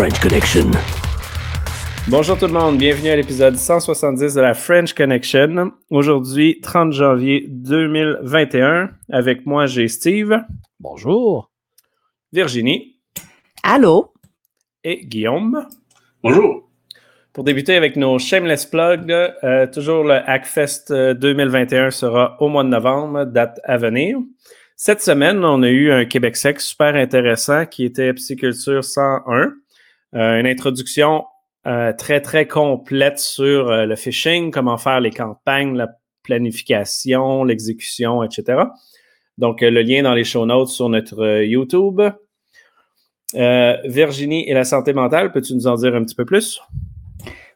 French Connection. Bonjour tout le monde, bienvenue à l'épisode 170 de la French Connection. Aujourd'hui, 30 janvier 2021. Avec moi, j'ai Steve. Bonjour. Virginie. Allô? Et Guillaume. Bonjour. Pour débuter avec nos shameless plugs, euh, toujours le Hackfest 2021 sera au mois de novembre, date à venir. Cette semaine, on a eu un Québec sec super intéressant qui était Psyculture 101. Euh, une introduction euh, très, très complète sur euh, le phishing, comment faire les campagnes, la planification, l'exécution, etc. Donc, le lien dans les show notes sur notre YouTube. Virginie et la santé mentale, peux-tu nous en dire un petit peu plus?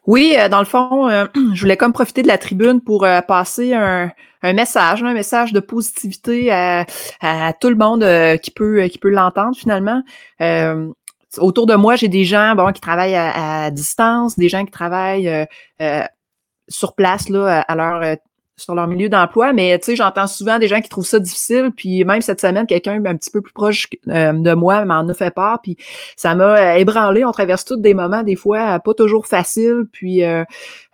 Oui, dans le fond, je voulais comme profiter de la tribune pour passer un, message, un message de positivité à, tout le monde qui peut, qui peut l'entendre finalement. Euh, autour de moi, j'ai des gens bon, qui travaillent à, distance, des gens qui travaillent euh, sur place là, à leur sur leur milieu d'emploi, mais tu sais, j'entends souvent des gens qui trouvent ça difficile, puis même cette semaine, quelqu'un un petit peu plus proche de moi m'en a fait part, puis ça m'a ébranlé. On traverse tous des moments, des fois, pas toujours faciles, puis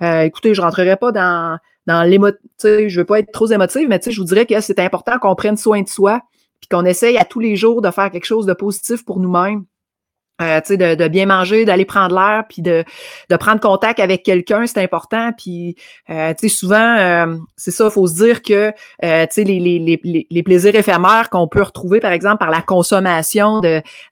écoutez, je rentrerai pas dans dans l'émo, je veux pas être trop émotive, mais je vous dirais que c'est important qu'on prenne soin de soi, puis qu'on essaye à tous les jours de faire quelque chose de positif pour nous-mêmes. Euh, de, de, bien manger, d'aller prendre l'air, puis de, de prendre contact avec quelqu'un, c'est important. Puis, euh, souvent, euh, c'est ça, il faut se dire que euh, les, les, les, les, plaisirs éphémères qu'on peut retrouver, par exemple, par la consommation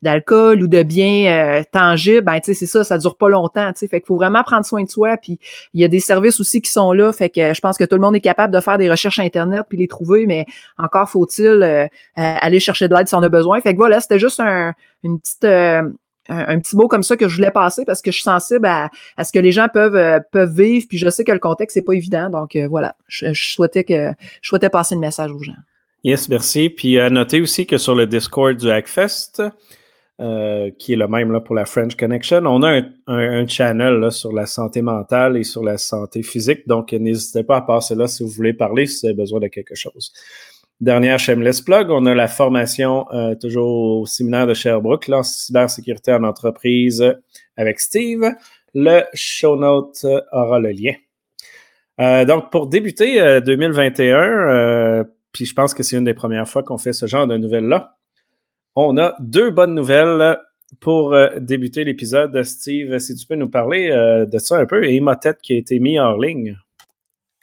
d'alcool ou de biens euh, tangibles, ben, c'est ça, ça dure pas longtemps. Fait qu'il faut vraiment prendre soin de soi. Puis, il y a des services aussi qui sont là. Fait que je pense que tout le monde est capable de faire des recherches Internet puis les trouver, mais encore faut-il aller chercher de l'aide si on a besoin. Fait que voilà, c'était juste un, une petite un, petit mot comme ça que je voulais passer parce que je suis sensible à, ce que les gens peuvent, euh, peuvent vivre, puis je sais que le contexte n'est pas évident. Donc euh, voilà, je, souhaitais que je souhaitais passer le message aux gens. Yes, merci. Puis à noter aussi que sur le Discord du Hackfest, euh, qui est le même là, pour la French Connection, on a un, channel là, sur la santé mentale et sur la santé physique. Donc, n'hésitez pas à passer là si vous voulez parler, si vous avez besoin de quelque chose. Dernière shameless plug, on a la formation euh, toujours au séminaire de Sherbrooke, là, en cybersécurité en entreprise avec Steve. Le show note aura le lien. Euh, donc, pour débuter 2021, euh, puis je pense que c'est une des premières fois qu'on fait ce genre de nouvelles-là, on a deux bonnes nouvelles pour débuter l'épisode. Steve, si tu peux nous parler de ça un peu, et Imhotep qui a été mis en ligne.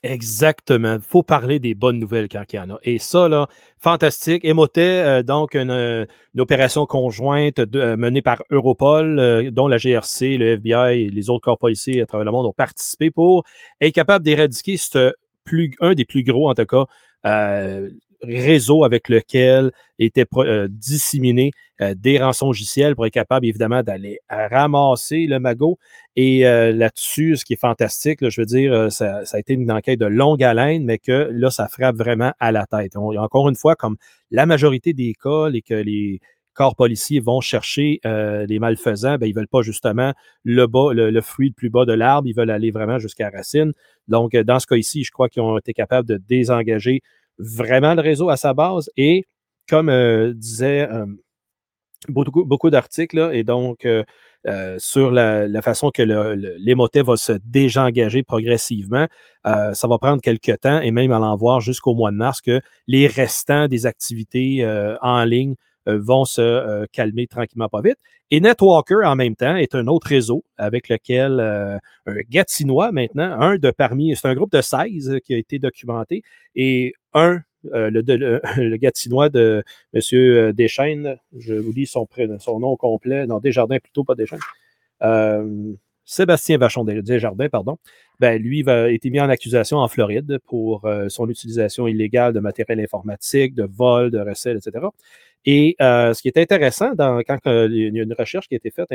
Exactement. Il faut parler des bonnes nouvelles quand il y en a. Et ça, là, fantastique. Emotet, euh, donc une, opération conjointe euh, menée par Europol, euh, dont la GRC, le FBI et les autres corps policiers à travers le monde ont participé pour être capable d'éradiquer plus, un des plus gros, en tout cas, réseau avec lequel étaient euh, disséminés euh, des rançons logiciels pour être capable, évidemment, d'aller ramasser le magot. Et euh, là-dessus, ce qui est fantastique, je veux dire, ça, a été une enquête de longue haleine, mais que là, ça frappe vraiment à la tête. encore une fois, comme la majorité des cas, et que les corps policiers vont chercher les malfaisants, ben, ils ne veulent pas justement le, fruit le plus bas de l'arbre, ils veulent aller vraiment jusqu'à la racine. Donc, dans ce cas ici, je crois qu'ils ont été capables de désengager vraiment le réseau à sa base. Et comme euh, disait euh, beaucoup, beaucoup d'articles, et donc euh, sur la, façon que l'émotet va se désengager progressivement, ça va prendre quelques temps et même l'en voir jusqu'au mois de mars que les restants des activités en ligne vont se calmer tranquillement pas vite. Et Netwalker, en même temps, est un autre réseau avec lequel un Gatinois maintenant, un de parmi, c'est un groupe de 16 qui a été documenté, et un, euh, le, Gatinois de M. Deschaines, je vous lis son, nom complet, non, Desjardins plutôt, pas Deschaines. Euh, Sébastien Vachon Desjardins, pardon, ben, lui a été mis en accusation en Floride pour euh, son utilisation illégale de matériel informatique, de vol, de recel, etc. Et ce qui est intéressant, dans, quand il y a une recherche qui a été faite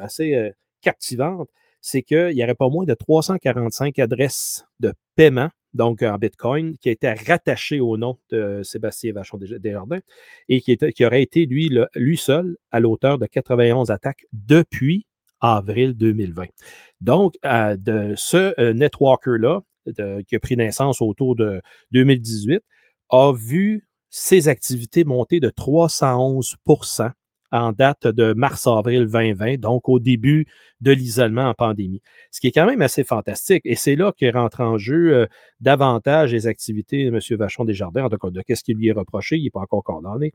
assez captivante, c'est qu'il n'y aurait pas moins de 345 adresses de paiement donc en Bitcoin, qui a été rattaché au nom de Sébastien Vachon Desjardins et qui, aurait été lui, lui seul à l'auteur de 91 attaques depuis avril 2020. Donc, euh, de ce euh, networker-là, qui a pris naissance autour de 2018, a vu ses activités monter de 311 en date de mars-avril 2020, donc au début de l'isolement en pandémie. Ce qui est quand même assez fantastique. Et c'est là que rentre en jeu euh, davantage les activités de M. Vachon Desjardins, en tout cas de qu'est-ce qui lui est reproché, il n'est pas encore condamné.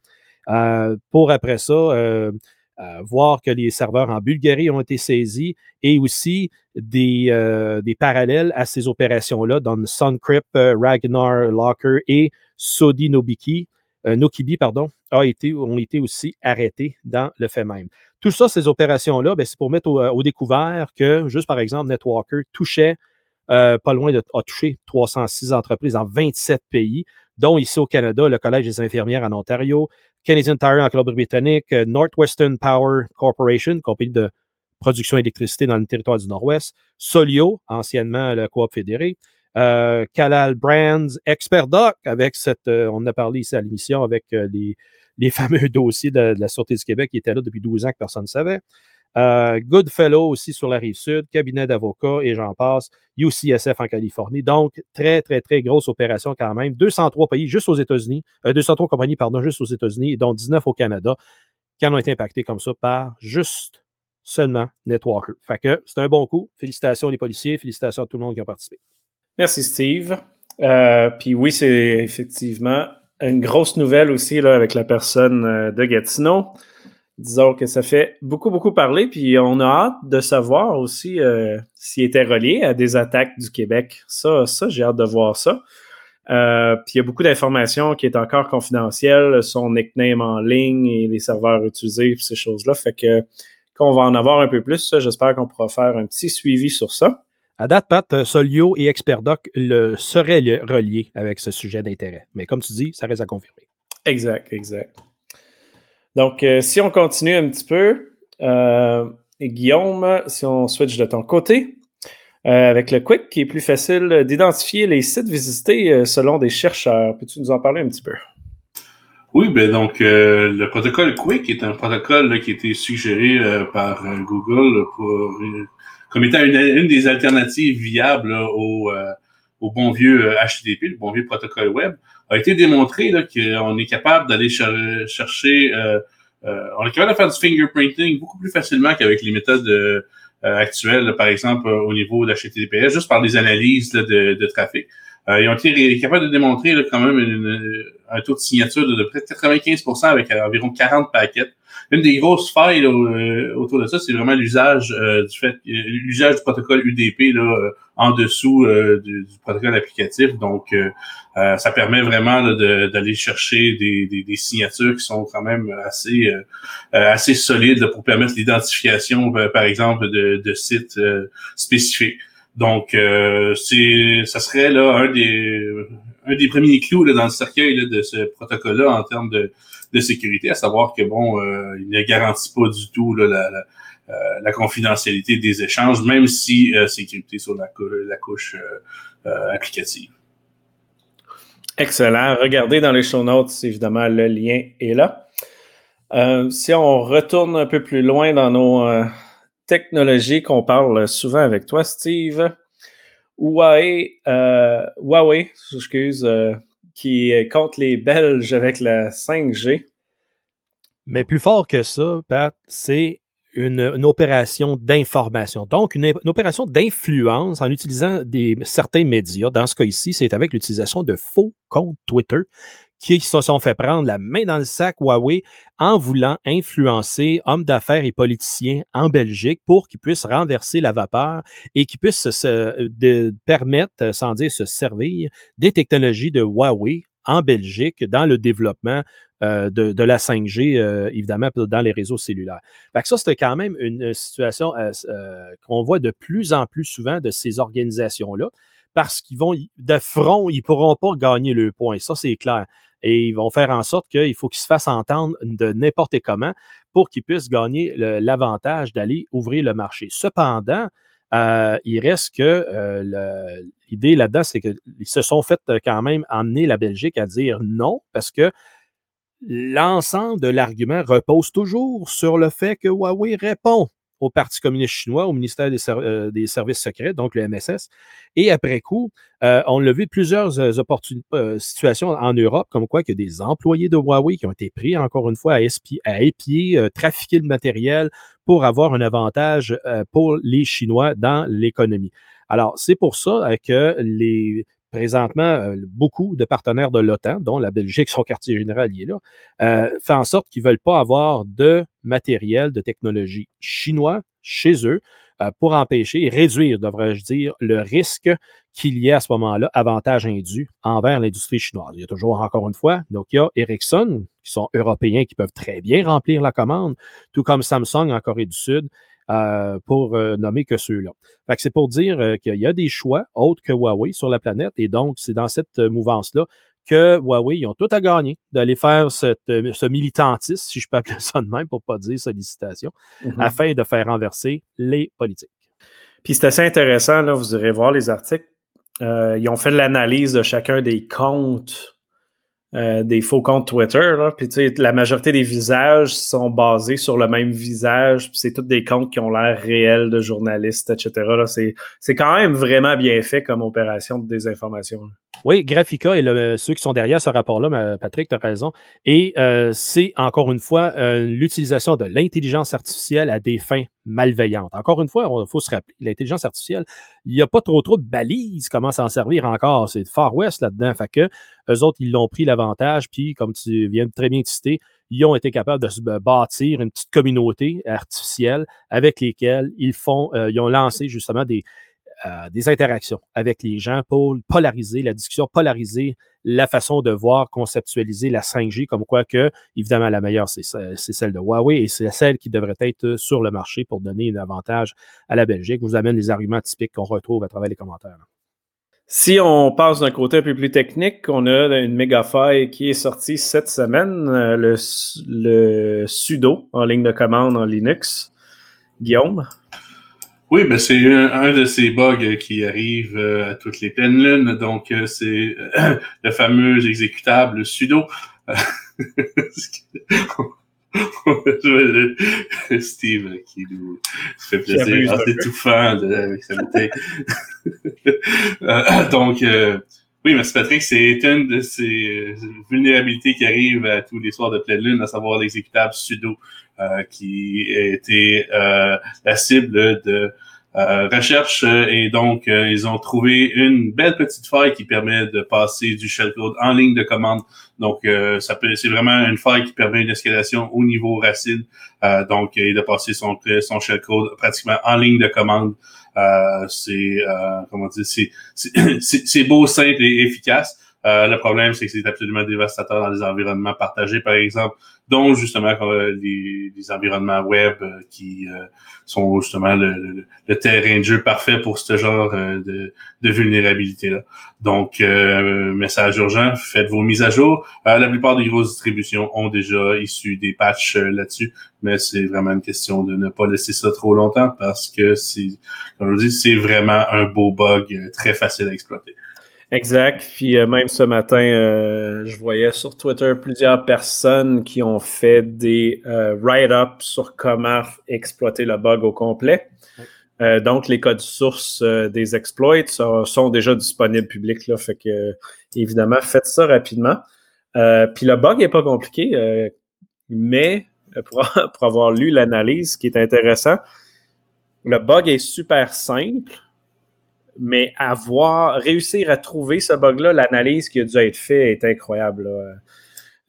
Euh, pour après ça, euh, voir que les serveurs en Bulgarie ont été saisis et aussi des, des parallèles à ces opérations-là dans Suncrypt, Ragnar Locker et Sodi Nobiki, Nokibi, pardon, ont été aussi arrêtés dans le fait même. Tout ça, ces opérations-là, ben, c'est pour mettre au, découvert que, juste par exemple, Netwalker touchait pas loin de a touché 306 entreprises en 27 pays, dont ici au Canada, le Collège des infirmières en Ontario, Canadian Tire en Colombie-Britannique, Northwestern Power Corporation, compagnie de production d'électricité dans le territoire du Nord-Ouest, Solio, anciennement le Coop fédéré, euh, Brands, Expert Doc, avec cette, euh, on a parlé ici à l'émission avec euh, les, fameux dossiers de, la Sûreté du Québec qui étaient là depuis 12 ans que personne ne savait. Goodfellow aussi sur la rive sud, cabinet d'avocats et j'en passe, UCSF en Californie. Donc, très, très, très grosse opération quand même. 203 pays juste aux États-Unis, 203 compagnies, pardon, juste aux États-Unis, dont 19 au Canada, qui en ont été impactés comme ça par juste seulement Netwalker. Fait que c'est un bon coup. Félicitations les policiers, félicitations à tout le monde qui a participé. Merci, Steve. Euh, puis oui, c'est effectivement une grosse nouvelle aussi là, avec la personne euh, de Gatineau. Disons que ça fait beaucoup, beaucoup parler, puis on a hâte de savoir aussi euh, s'il était relié à des attaques du Québec. Ça, ça j'ai hâte de voir ça. puis il y a beaucoup d'informations qui est encore confidentielles, son nickname en ligne et les serveurs utilisés, ces choses-là. Fait que qu'on va en avoir un peu plus, j'espère qu'on pourra faire un petit suivi sur ça. À date, Pat, euh, Solio et Experdoc le, seraient reliés avec ce sujet d'intérêt. Mais comme tu dis, ça reste à confirmer. Exact, exact. Donc, euh, si on continue un petit peu, euh, Guillaume, si on switch de ton côté, avec le Quick, qui est plus facile d'identifier les sites visités selon des chercheurs. Peux-tu nous en parler un petit peu? Oui, ben donc le protocole Quick est un protocole qui a été suggéré par Google pour comme étant une, des alternatives viables au, euh, au bon vieux HTTP, euh, le bon vieux protocole web, a été démontré qu'on est capable d'aller chercher, euh, on est capable de faire du fingerprinting beaucoup plus facilement qu'avec les méthodes actuelles, par exemple au niveau d'HTTPS, juste par des analyses de, de, trafic. ils ont été capables de démontrer quand même un taux de signature de près de 95% avec environ 40 paquets une des grosses failles euh, autour de ça, c'est vraiment l'usage euh, du fait l'usage du protocole UDP là, euh, en dessous du, protocole applicatif. Donc, ça permet vraiment d'aller chercher des, des, signatures qui sont quand même assez assez solides pour permettre l'identification, par exemple, de, de sites spécifiques. Donc, c'est ça serait là un des un des premiers clous là, dans le cercueil de ce protocole-là en termes de de sécurité, à savoir que bon, euh, il ne garantit pas du tout euh, la, confidentialité des échanges, même si euh, c'est crypté sur la, la couche applicative. Excellent. Regardez dans les show notes, évidemment, le lien est là. si on retourne un peu plus loin dans nos technologies qu'on parle souvent avec toi, Steve, Huawei, Huawei excuse, qui compte les Belges avec la 5G. Mais plus fort que ça, Pat, c'est une, opération d'information. Donc, une, opération d'influence en utilisant des, certains médias. Dans ce cas ici, c'est avec l'utilisation de faux comptes Twitter qui se sont fait prendre la main dans le sac Huawei en voulant influencer hommes d'affaires et politiciens en Belgique pour qu'ils puissent renverser la vapeur et qu'ils puissent se, permettre, sans dire se servir, des technologies de Huawei en Belgique dans le développement euh, de, la 5G, euh, évidemment, dans les réseaux cellulaires. ça, c'était quand même une situation euh, qu'on voit de plus en plus souvent de ces organisations-là parce qu'ils vont de front, ils ne pourront pas gagner le point. Ça, c'est clair et ils vont faire en sorte qu'il faut qu'ils se fassent entendre de n'importe comment pour qu'ils puissent gagner l'avantage d'aller ouvrir le marché. Cependant, euh, il reste que euh, l'idée là-dedans, c'est qu'ils se sont fait euh, quand même emmener la Belgique à dire non parce que l'ensemble de l'argument repose toujours sur le fait que Huawei répond au Parti communiste chinois, au ministère des, des Services secrets, donc le MSS. Et après coup, on l'a vu plusieurs situations en Europe, comme quoi a des employés de Huawei qui ont été pris, encore une fois, à, à épier, trafiquer le matériel pour avoir un avantage pour les Chinois dans l'économie. Alors, c'est pour ça que les présentement, euh, beaucoup de partenaires de l'OTAN, dont la Belgique, son quartier général y est là, euh, fait en sorte qu'ils ne veulent pas avoir de matériel, de technologie chinois chez eux euh, pour empêcher et réduire, devrais-je dire, le risque qu'il y ait à ce moment-là avantage indu envers l'industrie chinoise. Il y a toujours, encore une fois, Nokia, Ericsson, qui sont européens, qui peuvent très bien remplir la commande, tout comme Samsung en Corée du Sud euh, pour euh, nommer que ceux-là. c'est pour dire euh, qu'il y a des choix autres que Huawei sur la planète et donc c'est dans cette mouvance-là que Huawei, ils ont tout à gagner d'aller faire cette, ce militantisme, si je peux appeler ça de même pour ne pas dire sollicitation, mm-hmm. afin de faire renverser les politiques. Puis c'est assez intéressant, là, vous irez voir les articles. ils ont fait l'analyse de chacun des comptes euh, des faux comptes Twitter. Là. La majorité des visages sont basés sur le même visage. c'est tous des comptes qui ont l'air réels de journalistes, etc. C'est quand même vraiment bien fait comme opération de désinformation. Oui, Graphica et ceux qui sont derrière ce rapport-là, Patrick, tu as raison. Et euh, c'est encore une fois euh, l'utilisation de l'intelligence artificielle à des fins malveillantes. Encore une fois, il faut se rappeler, l'intelligence artificielle, il n'y a pas trop trop de balises comment s'en servir encore. C'est Far West là-dedans. Fait eux autres, ils l'ont pris l'avantage, puis comme tu viens de très bien citer, ils ont été capables de se bâtir une petite communauté artificielle avec lesquelles ils font, euh, ils ont lancé justement des, euh, des interactions avec les gens pour polariser la discussion, polariser la façon de voir, conceptualiser la 5G, comme quoi que, évidemment, la meilleure, c'est celle de Huawei et c'est celle qui devrait être sur le marché pour donner un avantage à la Belgique. Je vous amène les arguments typiques qu'on retrouve à travers les commentaires. Si on passe d'un côté un peu plus technique, on a une méga faille qui est sortie cette semaine, euh, le, sudo en ligne de commande en Linux. Guillaume? Oui, ben c'est un, de ces bugs qui arrive euh, à toutes les pleines lunes. Donc, euh, c'est le fameux exécutable sudo. Steve qui nous fait plaisir en étouffant avec sa bouteille. donc, oui, merci Patrick, c'est une de ces vulnérabilités qui arrivent à tous les soirs de pleine lune, à savoir l'exécutable sudo. Euh, qui a été euh, la cible de euh, recherche et donc ils ont trouvé une belle petite faille qui permet de passer du shellcode en ligne de commande. Donc ça peut c'est vraiment une faille qui permet une escalation au niveau racine donc et de passer son son shellcode pratiquement en ligne de commande. c'est comment dire c'est c'est beau, simple et efficace. Le problème, c'est que c'est absolument dévastateur dans les environnements partagés, par exemple, dont justement les, les environnements web euh, qui euh, sont justement le, terrain de jeu parfait pour ce genre euh, de, de vulnérabilité-là. Donc, message urgent, faites vos mises à jour. la plupart des grosses distributions ont déjà issu des patchs là-dessus, mais c'est vraiment une question de ne pas laisser ça trop longtemps parce que c'est, comme je dis, c'est vraiment un beau bug très facile à exploiter. Exact. Puis euh, même ce matin, euh, je voyais sur Twitter plusieurs personnes qui ont fait des euh, write-ups sur comment exploiter le bug au complet. donc, les codes sources des exploits sont, déjà disponibles publics. Là, fait que, évidemment, faites ça rapidement. puis le bug n'est pas compliqué, mais pour, pour avoir lu l'analyse, ce qui est intéressant, le bug est super simple mais avoir réussir à trouver ce bug-là, l'analyse qui a dû être faite est incroyable.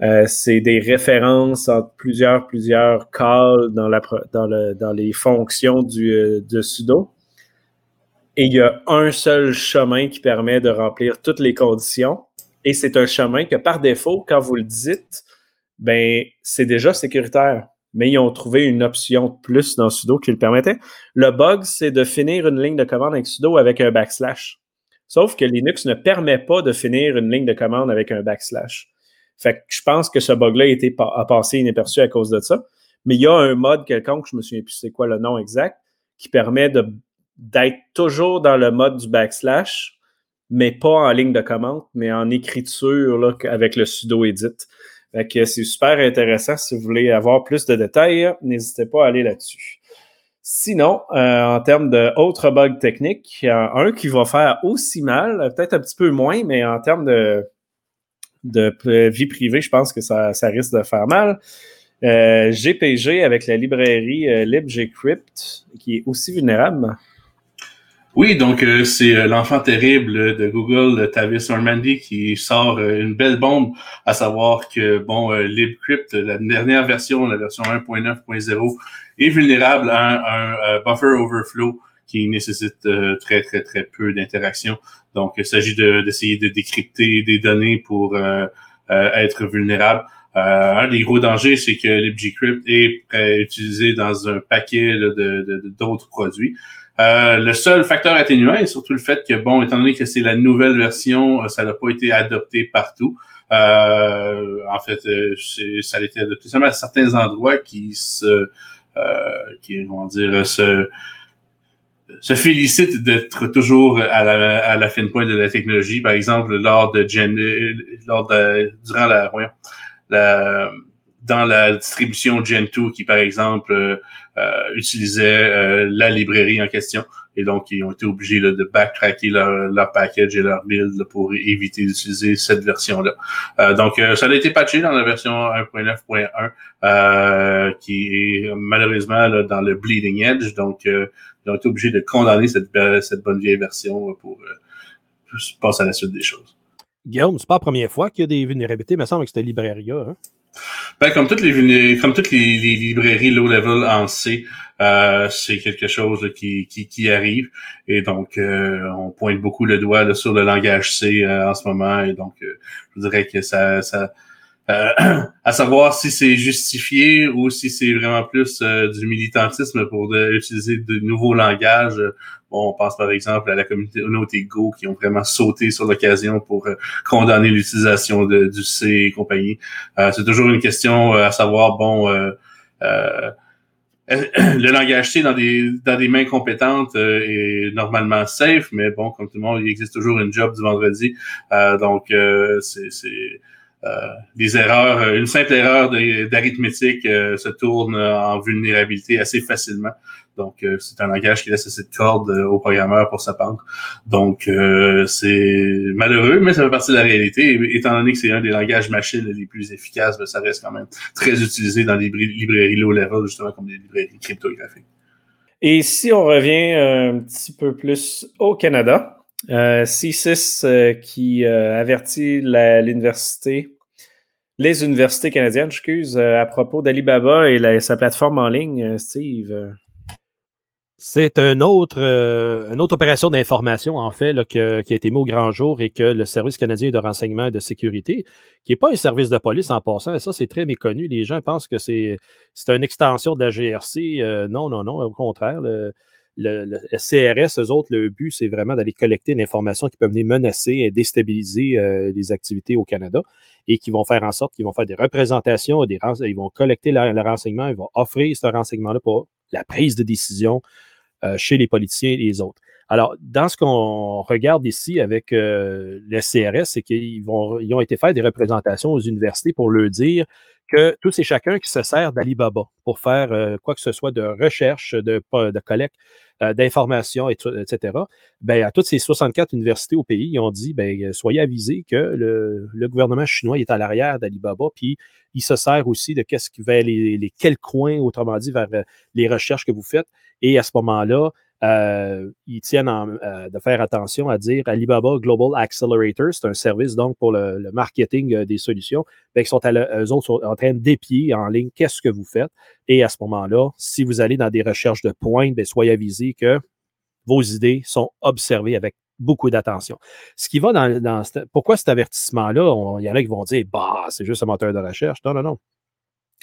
Euh, c'est des références entre plusieurs, plusieurs calls dans, les fonctions du, euh, de sudo. Et il y a un seul chemin qui permet de remplir toutes les conditions. Et c'est un chemin que par défaut, quand vous le dites, ben, c'est déjà sécuritaire mais ils ont trouvé une option de plus dans sudo qui le permettait. Le bug, c'est de finir une ligne de commande avec sudo avec un backslash. Sauf que Linux ne permet pas de finir une ligne de commande avec un backslash. Fait que je pense que ce bug-là a, passé inaperçu à cause de ça. Mais il y a un mode quelconque, je me souviens plus c'est quoi le nom exact, qui permet d'être toujours dans le mode du backslash, mais pas en ligne de commande, mais en écriture là, avec le sudo edit c'est super intéressant. Si vous voulez avoir plus de détails, n'hésitez pas à aller là-dessus. Sinon, en termes d'autres bugs techniques, un qui va faire aussi mal, peut-être un petit peu moins, mais en termes de, vie privée, je pense que ça, ça risque de faire mal. GPG avec la librairie LibGCrypt, qui est aussi vulnérable. Oui, donc euh, c'est euh, l'enfant terrible de Google, Tavis Normandy, qui sort euh, une belle bombe, à savoir que bon, LibCrypt, la dernière version, la version 1.9.0, est vulnérable à un, buffer overflow qui nécessite très très très peu d'interaction. Donc, il s'agit d'essayer de, décrypter des données pour être vulnérable. un des gros dangers, c'est que LibGCrypt est utilisé dans un paquet de d'autres produits. Euh, le seul facteur atténuant est surtout le fait que, bon, étant donné que c'est la nouvelle version, euh, ça n'a pas été adopté partout. Euh, en fait, ça a été adopté seulement à certains endroits qui se, qui, comment dire, se, se félicitent d'être toujours à la, à la fine pointe de la technologie. Par exemple, lors de Gen, lors de, durant la, la dans la distribution Gentoo qui, par exemple, euh, euh, utilisait euh, la librairie en question. Et donc, ils ont été obligés de backtracker leur, leur, package et leur build pour éviter d'utiliser cette version-là. donc, ça a été patché dans la version 1.9.1, qui est malheureusement dans le bleeding edge. Donc, ils ont été obligés de condamner cette, cette bonne vieille version pour passer à la suite des choses. Guillaume, c'est pas la première fois qu'il y a des vulnérabilités, me semble, avec cette librairie-là. Hein? Ben, comme toutes les comme toutes les, librairies low level en C, euh, c'est quelque chose qui, qui, qui, arrive. Et donc euh, on pointe beaucoup le doigt sur le langage C euh, en ce moment. Et donc je dirais que ça, ça à savoir si c'est justifié ou si c'est vraiment plus du militantisme pour utiliser de nouveaux langages Bon, on pense par exemple à la communauté Go qui ont vraiment sauté sur l'occasion pour euh, condamner l'utilisation du C et compagnie. Euh, c'est toujours une question euh, à savoir, bon, le langage C dans des, dans des mains compétentes est normalement safe, mais bon, comme tout le monde, il existe toujours une job du vendredi. donc, c'est des erreurs, une simple erreur d'arithmétique se tourne en vulnérabilité assez facilement. Donc, euh, c'est un langage qui laisse assez de cordes euh, aux programmeurs pour s'apprendre. Donc, euh, c'est malheureux, mais ça fait partie de la réalité. Étant donné que c'est un des langages machines les plus efficaces, ben, ça reste quand même très utilisé dans les librairies low-level, justement, comme les librairies cryptographiques. Et si on revient un petit peu plus au Canada, C6 qui avertit l'université les universités canadiennes, excuse, à propos d'Alibaba et sa plateforme en ligne, Steve. C'est euh, une autre opération d'information, en fait, qui a été mise au grand jour et que le Service canadien de renseignement et de sécurité, qui n'est pas un service de police en passant, et ça, c'est très méconnu. Les gens pensent que c'est une extension de la GRC. Euh, non, non, non, au contraire. Le, le, CRS, eux autres, le but, c'est vraiment d'aller collecter l'information qui peut venir menacer et déstabiliser euh, les activités au Canada et qui vont faire en sorte qu'ils vont faire des représentations, ils vont collecter le renseignement, ils vont offrir ce renseignement-là pour la prise de décision euh, chez les politiciens et les autres. Alors, dans ce qu'on regarde ici avec euh, le CRS, c'est qu'ils vont, ils ont été faire des représentations aux universités pour leur dire que tous et chacun qui se sert d'Alibaba pour faire quoi que ce soit de recherche, de, de collecte d'informations, etc., ben, à toutes ces 64 universités au pays, ils ont dit ben, soyez avisés que le, gouvernement chinois est à l'arrière d'Alibaba, puis il se sert aussi de qu'est-ce qui va les, les quels coins, autrement dit, vers les recherches que vous faites. Et à ce moment-là, euh, ils tiennent euh, de faire attention à dire Alibaba Global Accelerator, c'est un service donc pour le, marketing euh, des solutions. Ben, ils sont eux autres sont en train d'épier en ligne qu'est-ce que vous faites. Et à ce moment-là, si vous allez dans des recherches de points, ben, soyez avisés que vos idées sont observées avec beaucoup d'attention. Ce qui va dans pourquoi cet avertissement-là, il y en a qui vont dire bah, c'est juste un moteur de recherche. Non, non, non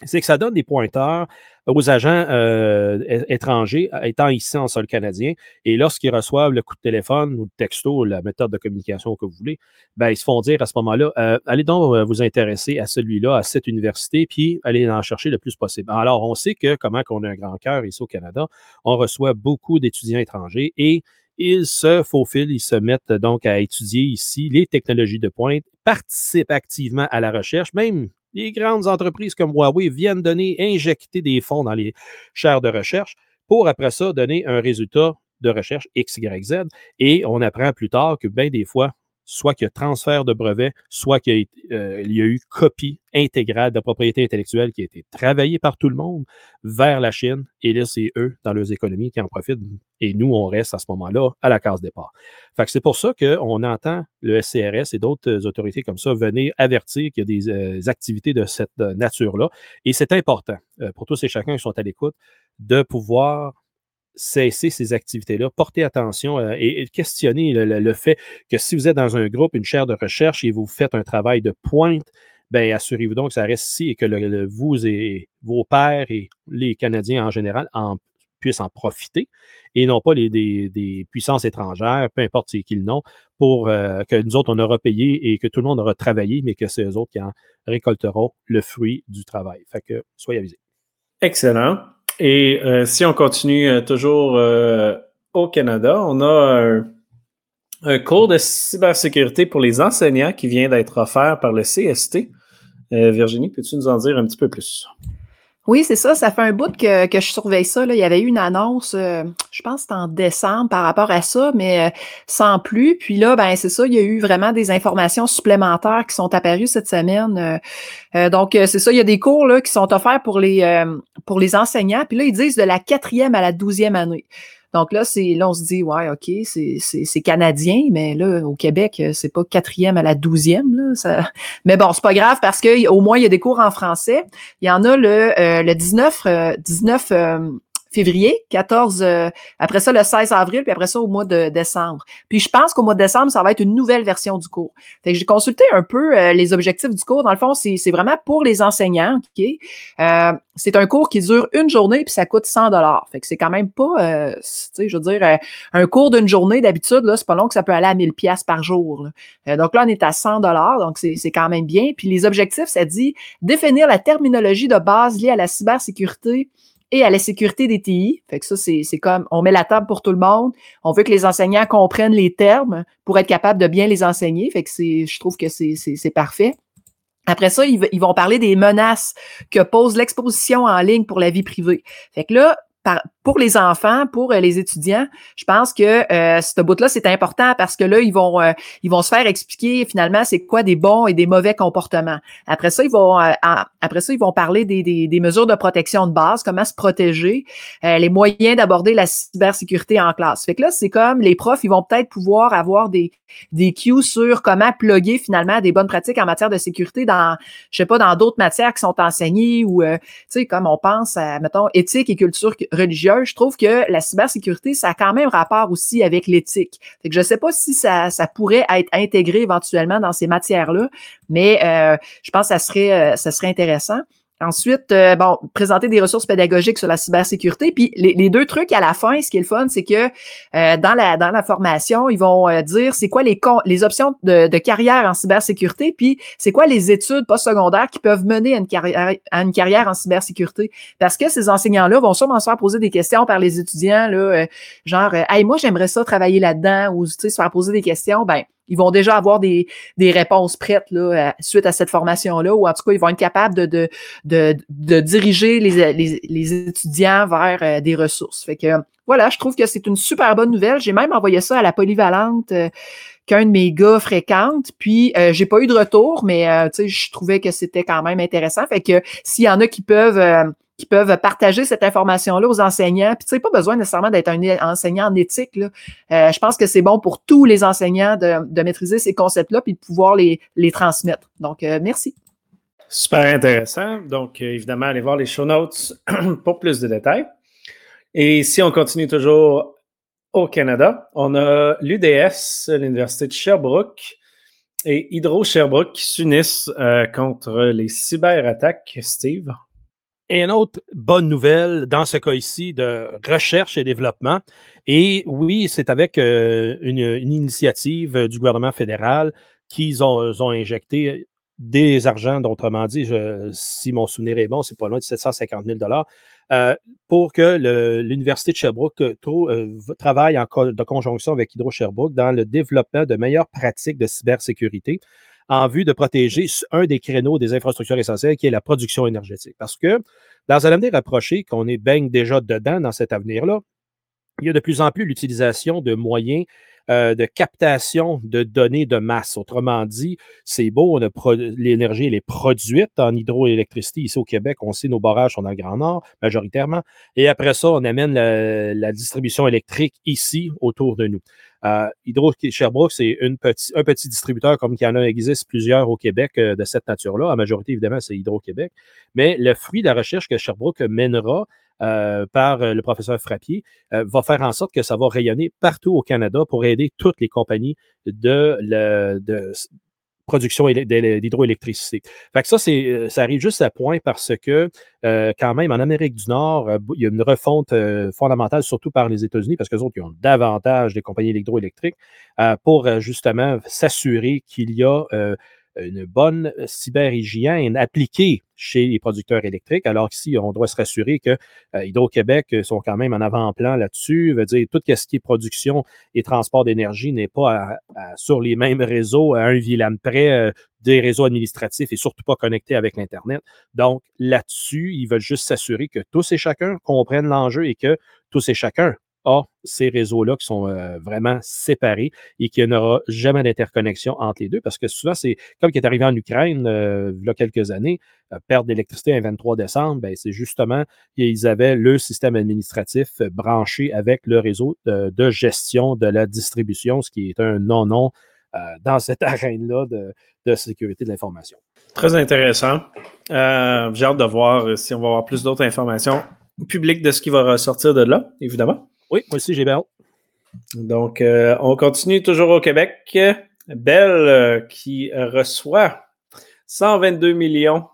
c'est que ça donne des pointeurs aux agents euh, étrangers étant ici en sol canadien. Et lorsqu'ils reçoivent le coup de téléphone ou le texto, la méthode de communication que vous voulez, ben, ils se font dire à ce moment-là, euh, allez donc euh, vous intéresser à celui-là, à cette université, puis allez en chercher le plus possible. Alors, on sait que comment qu'on a un grand cœur ici au Canada, on reçoit beaucoup d'étudiants étrangers et ils se faufilent, ils se mettent donc à étudier ici les technologies de pointe, participent activement à la recherche, même les grandes entreprises comme Huawei viennent donner, injecter des fonds dans les chaires de recherche. pour après ça donner un résultat de recherche X, Y, Z. Et on apprend plus tard que bien des fois, soit qu'il y a transfert de brevet, soit qu'il y, euh, y, a eu copie intégrale de propriété intellectuelle qui a été travaillée par tout le monde vers la Chine. Et là, c'est eux, dans leurs économies, qui en profitent. Et nous, on reste à ce moment-là à la case départ. Fait c'est pour ça qu'on entend le SCRS et d'autres autorités comme ça venir avertir qu'il y a des euh, activités de cette euh, nature-là. Et c'est important pour tous et chacun qui sont à l'écoute de pouvoir cesser ces activités-là, porter attention euh, et, questionner le, fait que si vous êtes dans un groupe, une chaire de recherche et vous faites un travail de pointe, bien, assurez-vous donc que ça reste ici et que vous et vos pairs et les Canadiens en général en, puissent en profiter et non pas les, des, puissances étrangères, peu importe qui le nom, pour euh, que nous autres, on aura payé et que tout le monde aura travaillé, mais que c'est eux autres qui en récolteront le fruit du travail. Fait que soyez avisés. Excellent. Et euh, si on continue euh, toujours euh, au Canada, on a un, cours de cybersécurité pour les enseignants qui vient d'être offert par le CST. Virginie, peux-tu nous en dire un petit peu plus? Oui, c'est ça. Ça fait un bout que, que je surveille ça. Il y avait eu une annonce, euh, je pense en décembre par rapport à ça, mais euh, sans plus. Puis là, ben c'est ça, il y a eu vraiment des informations supplémentaires qui sont apparues cette semaine. Euh, donc, c'est ça, il y a des cours là, qui sont offerts pour les, pour les enseignants. Puis là, ils disent de la quatrième à la douzième année. Donc là, c'est là, on se dit, ouais, OK, c'est canadien, mais là, au Québec, euh, c'est pas quatrième à la douzième. Ça... Mais bon, c'est pas grave parce que au moins, il y a des cours en français. Il y en a le, euh, le 19, 19 février, 14, euh, après ça le 16 avril, puis après ça au mois de décembre. Puis je pense qu'au mois de décembre, ça va être une nouvelle version du cours. Fait que j'ai consulté un peu euh, les objectifs du cours. Dans le fond, c'est vraiment pour les enseignants. ok? Euh, c'est un cours qui dure une journée, puis ça coûte 100 dollars. Fait que c'est quand même pas, tu sais, je veux dire, un cours d'une journée d'habitude, là, c'est pas long que ça peut aller à 1000 pièces par jour. donc là, on est à 100 dollars, donc c'est quand même bien. Puis les objectifs, ça dit définir la terminologie de base liée à la cybersécurité et à la sécurité des TI. Fait que ça, c'est comme on met la table pour tout le monde. On veut que les enseignants comprennent les termes pour être capables de bien les enseigner. Fait que je trouve que c'est parfait. Après ça, ils, ils, vont parler des menaces que pose l'exposition en ligne pour la vie privée. Fait que là, pour les enfants, pour euh, les étudiants, je pense que euh, ce bout-là, c'est important parce que là, ils vont, euh, ils vont se faire expliquer finalement c'est quoi des bons et des mauvais comportements. Après ça, ils vont, après ça, ils vont parler des, des, des, mesures de protection de base, comment se protéger, les moyens d'aborder la cybersécurité en classe. Fait que là, c'est comme les profs, ils vont peut-être pouvoir avoir des, des cues sur comment plugger finalement des bonnes pratiques en matière de sécurité dans, je sais pas, dans d'autres matières qui sont enseignées ou, tu sais, comme on pense à, mettons, éthique et culture religieuse, je trouve que la cybersécurité, ça a quand même rapport aussi avec l'éthique. Fait que je sais pas si ça, pourrait être intégré éventuellement dans ces matières-là, mais euh, je pense que ça euh, ça serait intéressant. Ensuite, euh, bon, présenter des ressources pédagogiques sur la cybersécurité. Puis les, deux trucs à la fin, ce qui est le fun, c'est que euh, dans, la, dans la formation, ils vont euh, dire c'est quoi les, les options de, de, carrière en cybersécurité, puis c'est quoi les études postsecondaires qui peuvent mener à une carrière, à une carrière en cybersécurité. Parce que ces enseignants-là vont sûrement se faire poser des questions par les étudiants, là, genre Hey, moi, j'aimerais ça travailler là-dedans, ou se faire poser des questions. Ben, ils vont déjà avoir des, des réponses prêtes là, suite à cette formation-là, ou en tout cas, ils vont être capables de, de, de, de diriger les, les, les, étudiants vers euh, des ressources. Fait que voilà, je trouve que c'est une super bonne nouvelle. J'ai même envoyé ça à la polyvalente euh, qu'un de mes gars fréquente, puis euh, j'ai pas eu de retour, mais sais, je trouvais que c'était quand même intéressant. Fait que s'il y en a qui peuvent qui peuvent partager cette information-là aux enseignants. Puis, tu sais, pas besoin nécessairement d'être un enseignant en éthique. Là. Euh, je pense que c'est bon pour tous les enseignants de, maîtriser ces concepts-là puis de pouvoir les, les transmettre. Donc, euh, merci. Super intéressant. Donc, euh, évidemment, allez voir les show notes pour plus de détails. Et si on continue toujours au Canada, on a l'UDS, l'Université de Sherbrooke et Hydro Sherbrooke qui s'unissent contre les cyberattaques. Steve? Et une autre bonne nouvelle dans ce cas ici de recherche et développement. Et oui, c'est avec euh, une, initiative du gouvernement fédéral qu'ils ont, injecté des argents, autrement dit, si mon souvenir est bon, c'est pas loin de 750 000 euh, pour que l'Université de Sherbrooke euh, travaille en de conjonction avec Hydro Sherbrooke dans le développement de meilleures pratiques de cybersécurité en vue de protéger un des créneaux des infrastructures essentielles qui est la production énergétique. Parce que dans un avenir approché, qu'on est baigne déjà dedans dans cet avenir-là, il y a de plus en plus l'utilisation de moyens euh, de captation de données de masse. Autrement dit, c'est beau, l'énergie est produite en hydroélectricité ici au Québec. On sait nos barrages sont dans le Grand Nord majoritairement. Et après ça, on amène la, distribution électrique ici autour de nous. Euh, Hydro Sherbrooke, c'est un petit distributeur comme il y en a existe plusieurs au Québec euh, de cette nature-là. En majorité, évidemment, c'est Hydro-Québec. Mais le fruit de la recherche que Sherbrooke mènera, euh, par euh, le professeur Frappier euh, va faire en sorte que ça va rayonner partout au Canada pour aider toutes les compagnies de, production d'hydroélectricité. Fait que ça, ça arrive juste à point parce que quand même, en Amérique du Nord, il y a une refonte fondamentale, surtout par les États-Unis, parce que autres, ils ont davantage des compagnies hydroélectriques pour justement s'assurer qu'il y a une bonne cyberhygiène appliquée chez les producteurs électriques, alors qu'ici, on doit se rassurer que euh, Hydro-Québec euh, sont quand même en avant-plan là-dessus. Veut dire, tout ce qui est production et transport d'énergie n'est pas sur les mêmes réseaux à un vilain près euh, des réseaux administratifs et surtout pas connectés avec l'Internet. Donc, là-dessus, ils veulent juste s'assurer que tous et chacun comprennent l'enjeu et que tous et chacun a ces réseaux-là qui sont euh, vraiment séparés et qu'il n'y aura jamais d'interconnexion entre les deux parce que souvent, c'est comme qui est arrivé en Ukraine euh, il y a quelques années, euh, perte d'électricité un 23 décembre, ben, c'est justement qu'ils avaient le système administratif branché avec le réseau de, gestion de la distribution, ce qui est un non-non dans cette arène-là de, de, sécurité de l'information. Très intéressant. J'ai hâte de voir si on va avoir plus d'autres informations publiques de ce qui va ressortir de là, évidemment. Oui, moi aussi, j'ai bien Donc, euh, on continue toujours au Québec. Bell euh, qui reçoit 122 millions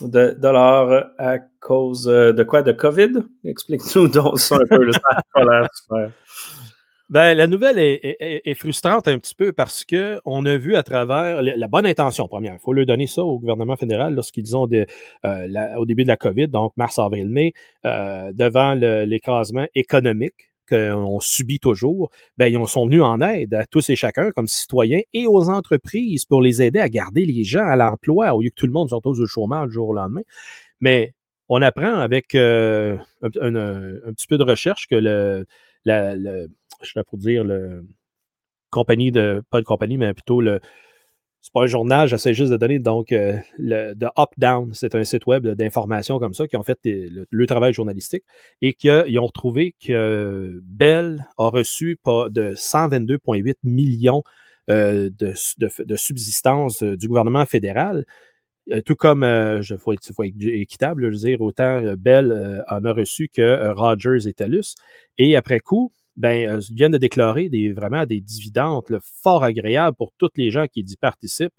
de dollars à cause euh, de quoi? De COVID? Explique-nous donc ça un peu. Ben, la nouvelle est, frustrante un petit peu parce qu'on a vu à travers la, bonne intention, première. Il faut leur donner ça au gouvernement fédéral lorsqu'ils ont au début de la COVID, donc mars, avril, mai, devant l'écrasement économique qu'on subit toujours, ben, ils sont venus en aide à tous et chacun comme citoyens et aux entreprises pour les aider à garder les gens à l'emploi au lieu que tout le monde sorte au chômage du jour au lendemain. Mais on apprend avec euh, un, petit peu de recherche que le, je vais pour dire, le compagnie de, pas de compagnie, mais plutôt le, c'est pas un journal, j'essaie juste de donner donc euh, le de Up Down, c'est un site web d'information comme ça qui ont fait le, travail journalistique et qu'ils ont retrouvé que Bell a reçu pas de 122,8 millions euh, de, subsistance euh, du gouvernement fédéral. tout comme, il faut, être, équitable, je veux dire, autant Bell en a reçu que Rogers et TELUS. Et après coup, ben, euh, viennent de déclarer des, vraiment des dividendes fort agréables pour tous les gens qui y participent.